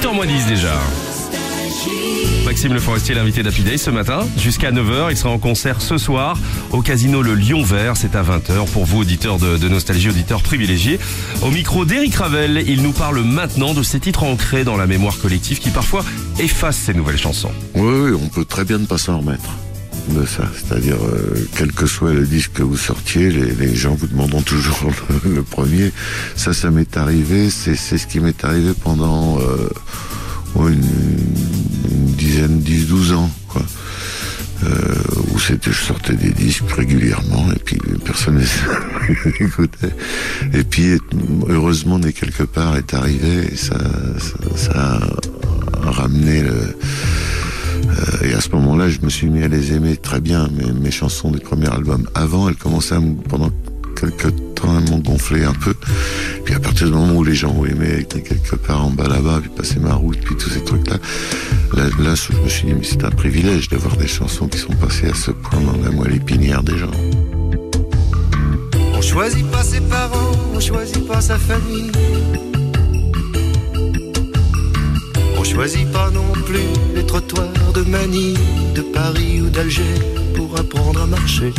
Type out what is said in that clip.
8h moins 10 déjà. Maxime Le Forestier, l'invité d'Happy ce matin, jusqu'à 9h. Il sera en concert ce soir au casino Le Lion Vert. C'est à 20h pour vous, auditeurs de, Nostalgie, auditeurs privilégiés. Au micro d'Eric Ravel, il nous parle maintenant de ces titres ancrés dans la mémoire collective qui parfois effacent ces nouvelles chansons. Oui, oui, on peut très bien ne pas s'en remettre de ça. C'est-à-dire, euh, quel que soit le disque que vous sortiez, les, gens vous demanderont toujours le, premier. Ça, ça m'est arrivé. C'est ce qui m'est arrivé pendant euh, une, dizaine, 10-12 ans. Quoi. Euh, où c'était, je sortais des disques régulièrement et puis personne écoutait. Et puis, heureusement, des quelque part est arrivé ça, ça, a ramené le, à ce moment-là, je me suis mis à les aimer très bien, mes, mes chansons du premier album. Avant, elles commençaient à me, pendant quelques temps à m'ont gonflé un peu. Puis à partir du moment où les gens ont aimé, quelque part en bas là-bas, puis passer ma route, puis tous ces trucs-là, là, là, je me suis dit, mais c'est un privilège d'avoir des chansons qui sont passées à ce point dans la moelle épinière des gens. On choisit pas ses parents, on choisit pas sa famille. On choisit pas non plus les trottoirs de Manille, de Paris ou d'Alger pour apprendre à marcher.